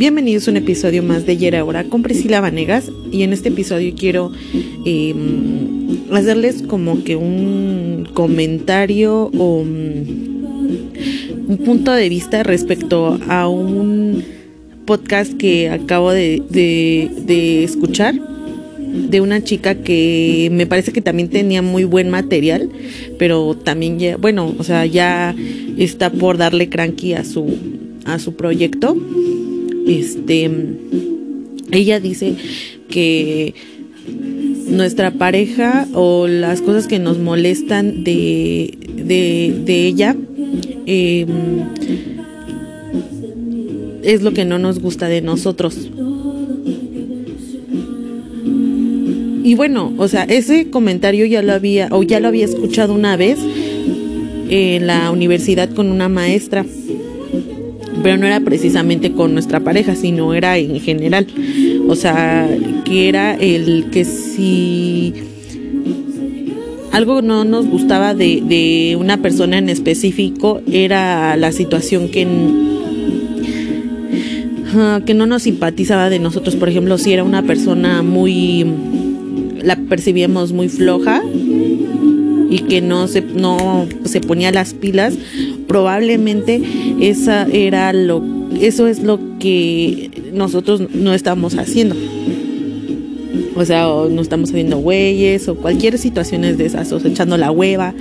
Bienvenidos a un episodio más de Ayer Ahora con Priscila Vanegas. Y en este episodio quiero em, hacerles como que un comentario o mm, un punto de vista respecto a un podcast que acabo de, de escuchar de una chica que me parece que también tenía muy buen material, pero también ya, bueno, o sea, ya está por darle cranky a su a su proyecto este, ella dice que nuestra pareja o las cosas que nos molestan de, de, ella em, es lo que no nos gusta de nosotros. Y bueno, o sea, ese comentario ya lo había, o ya lo había escuchado una vez en la universidad con una maestra pero no era precisamente con nuestra pareja, sino era en general. O sea, que era el que si algo no nos gustaba de, una persona en específico era la situación que, que no nos simpatizaba de nosotros. Por ejemplo, si era una persona muy, la percibíamos muy floja y que no se, no se ponía las pilas, probablemente esa era lo, eso es lo que nosotros no estamos haciendo. O sea, no estamos haciendo güeyes o cualquier situación de esas, o echando la hueva.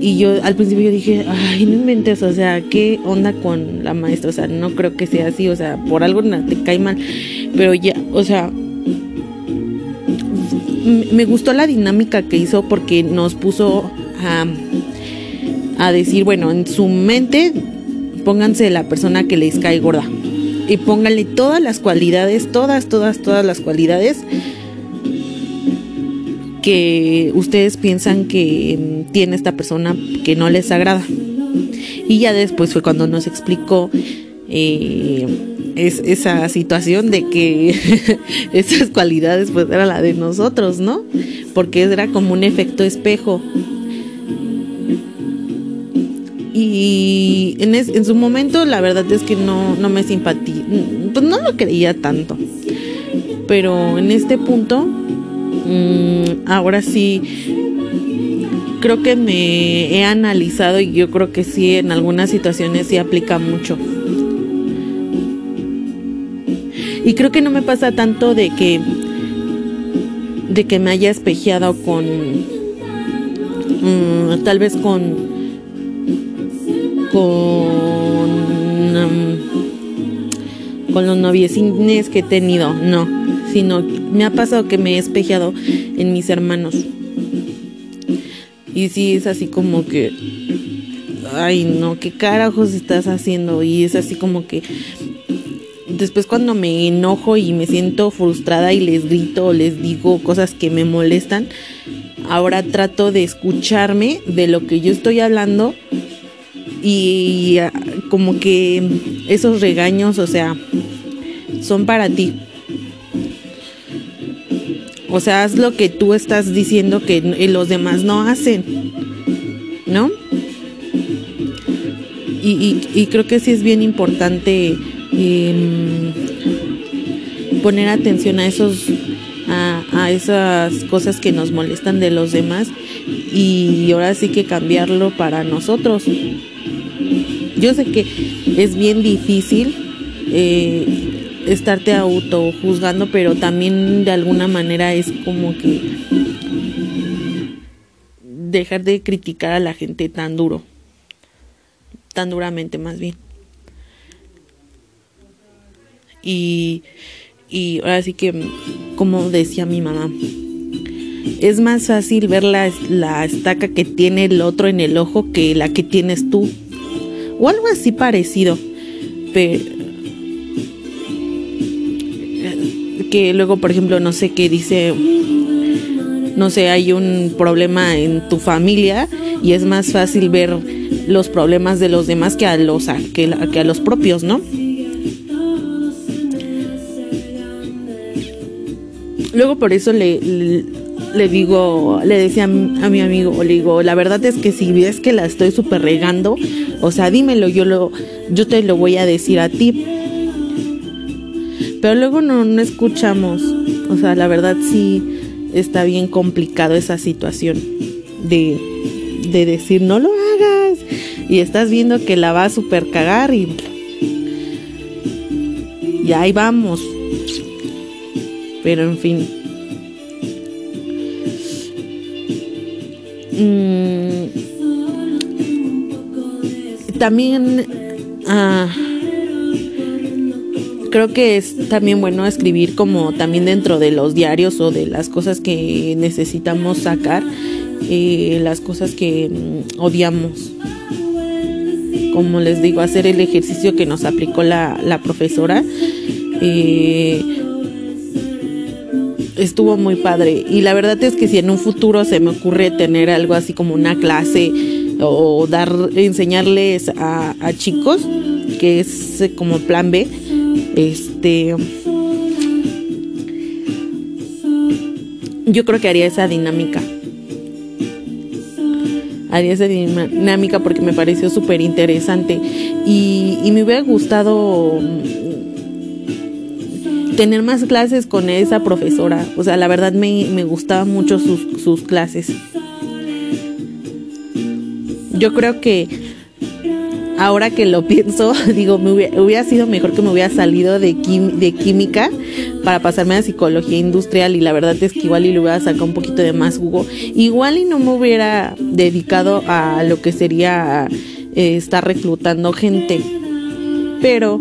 Y yo al principio yo dije, ay, no inventes, o sea, ¿qué onda con la maestra? O sea, no creo que sea así, o sea, por algo te cae mal. Pero ya, o sea, me gustó la dinámica que hizo porque nos puso a a decir, bueno, en su mente pónganse la persona que les cae gorda y pónganle todas las cualidades, todas, todas, todas las cualidades que ustedes piensan que tiene esta persona que no les agrada. Y ya después fue cuando nos explicó eh, es, esa situación de que esas cualidades pues era la de nosotros, ¿no? Porque era como un efecto espejo y en, su momento la verdad es que no, no me simpatía, pues no lo creía tanto. Pero en este punto, mm, ahora sí, creo que me he analizado y yo creo que sí, en algunas situaciones sí aplica mucho. Y creo que no me pasa tanto de que de que me haya espejeado con mm, tal vez con con, con los noviecines que he tenido, no, sino me ha pasado que me he espejeado en mis hermanos. Y sí, es así como que, ay no, ¿qué carajos estás haciendo? Y es así como que después cuando me enojo y me siento frustrada y les grito o les digo cosas que me molestan, ahora trato de escucharme de lo que yo estoy hablando y ah, como que esos regaños, o sea, son para ti. O sea, haz lo que tú estás diciendo que los demás no hacen, ¿no? Y, creo que sí es bien importante em, poner atención a esos a, a, esas cosas que nos molestan de los demás y ahora sí que cambiarlo para nosotros yo sé que es bien difícil eh, estarte auto juzgando, pero también de alguna manera es como que dejar de criticar a la gente tan duro, tan duramente más bien. Y, y ahora sí que, como decía mi mamá, es más fácil ver la, la estaca que tiene el otro en el ojo que la que tienes tú o algo así parecido. Pero, que luego, por ejemplo, no sé qué dice, no sé, hay un problema en tu familia y es más fácil ver los problemas de los demás que a los, que, a los propios, ¿no? Luego por eso le, le digo, le decía a mi amigo, le digo, la verdad es que si ves que la estoy súper regando, o sea, dímelo, yo lo, yo te lo voy a decir a ti. Pero luego no, no escuchamos, o sea, la verdad sí está bien complicado esa situación de, de decir no lo hagas y estás viendo que la va a super cagar y, y ahí vamos. Pero en fin. Mm, también ah, creo que es también bueno escribir como también dentro de los diarios o de las cosas que necesitamos sacar, eh, las cosas que mm, odiamos. Como les digo, hacer el ejercicio que nos aplicó la, la profesora. Eh, estuvo muy padre. Y la verdad es que si en un futuro se me ocurre tener algo así como una clase o dar, enseñarles a, chicos, que es como plan B, este yo creo que haría esa dinámica. Haría esa dinámica porque me pareció súper interesante. Y, me hubiera gustado tener más clases con esa profesora. O sea, la verdad me, me gustaban mucho sus, sus clases. Yo creo que ahora que lo pienso, digo, me hubiera, sido mejor que me hubiera salido de, química para pasarme a psicología industrial y la verdad es que igual y le hubiera sacado un poquito de más jugo. Igual y no me hubiera dedicado a lo que sería eh, estar reclutando gente. Pero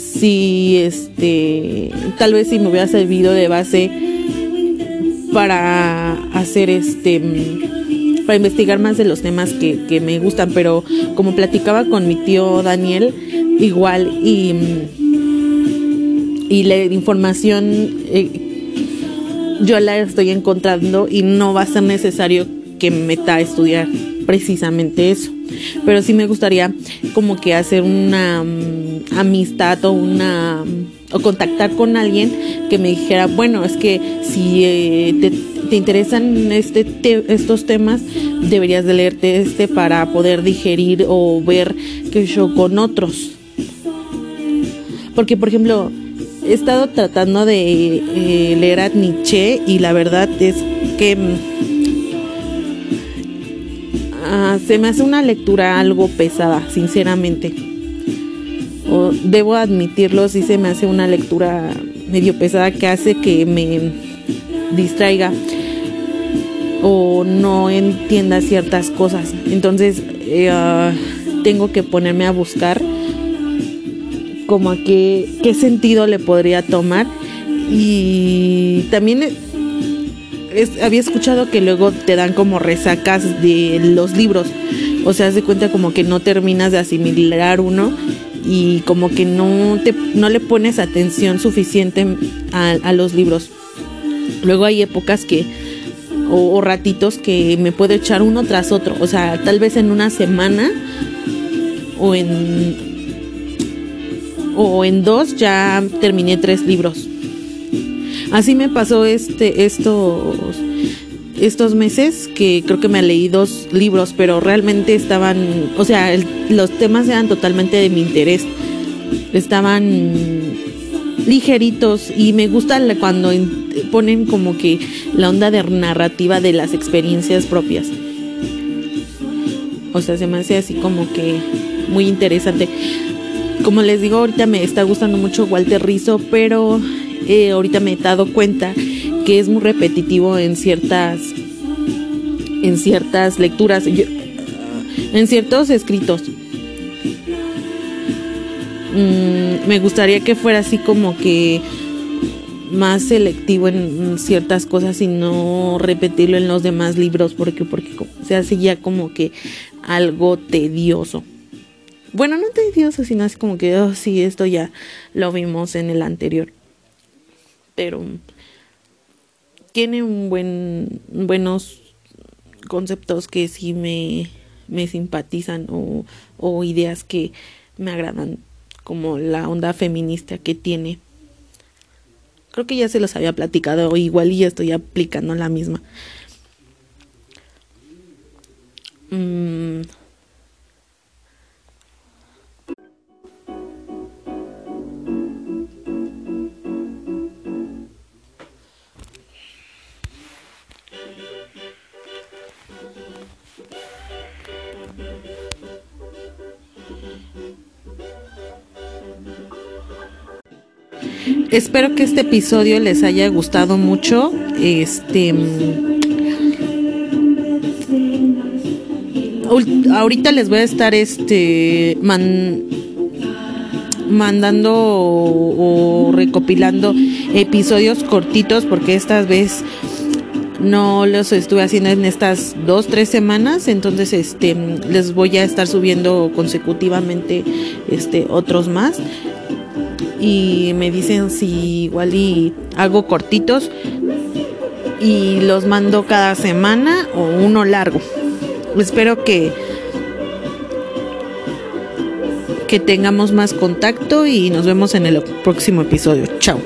si este tal vez si me hubiera servido de base para hacer este para investigar más de los temas que, me gustan, pero como platicaba con mi tío Daniel, igual y, y la información eh, yo la estoy encontrando y no va a ser necesario que me meta a estudiar precisamente eso. Pero sí me gustaría como que hacer una mm, amistad o una o contactar con alguien que me dijera, bueno, es que si eh, te te interesan este estos temas, deberías de leerte este para poder digerir o ver que yo con otros. Porque, por ejemplo, he estado tratando de eh, leer a Nietzsche y la verdad es que ah, se me hace una lectura algo pesada, sinceramente. O, debo admitirlo, sí se me hace una lectura medio pesada que hace que me distraiga o no entienda ciertas cosas. Entonces eh, ah, tengo que ponerme a buscar como a qué, qué sentido le podría tomar. Y también había escuchado que luego te dan como resacas de los libros. O sea, se cuenta como que no terminas de asimilar uno y como que no, te, no le pones atención suficiente a, a los libros. Luego hay épocas que o, ratitos que me puedo echar uno tras otro. O sea, tal vez en una semana o en, o en dos ya terminé tres libros. Así me pasó este, estos, estos meses que creo que me leí dos libros, pero realmente estaban, o sea, los temas eran totalmente de mi interés. Estaban ligeritos y me gusta cuando ponen como que la onda de narrativa de las experiencias propias. O sea, se me hace así como que muy interesante. Como les digo, ahorita me está gustando mucho Walter Rizzo, pero ahorita me he dado cuenta que es muy repetitivo en ciertas en ciertas lecturas, en ciertos escritos. Mm, me gustaría que fuera así como que más selectivo en ciertas cosas y no repetirlo en los demás libros porque porque se hace ya como que algo tedioso. Bueno, no tedioso, sino así como que, oh, sí, esto ya lo vimos en el anterior pero tiene un buen buenos conceptos que sí me, me simpatizan o, o ideas que me agradan como la onda feminista que tiene creo que ya se los había platicado igual y ya estoy aplicando la misma mm. Espero que este episodio les haya gustado mucho. Este ahorita les voy a estar este mandando o, recopilando episodios cortitos porque esta vez no los estuve haciendo en estas dos tres semanas entonces este les voy a estar subiendo consecutivamente este otros más y me dicen si igual y hago cortitos y los mando cada semana o uno largo. Espero que que tengamos más contacto y nos vemos en el próximo episodio. Chao.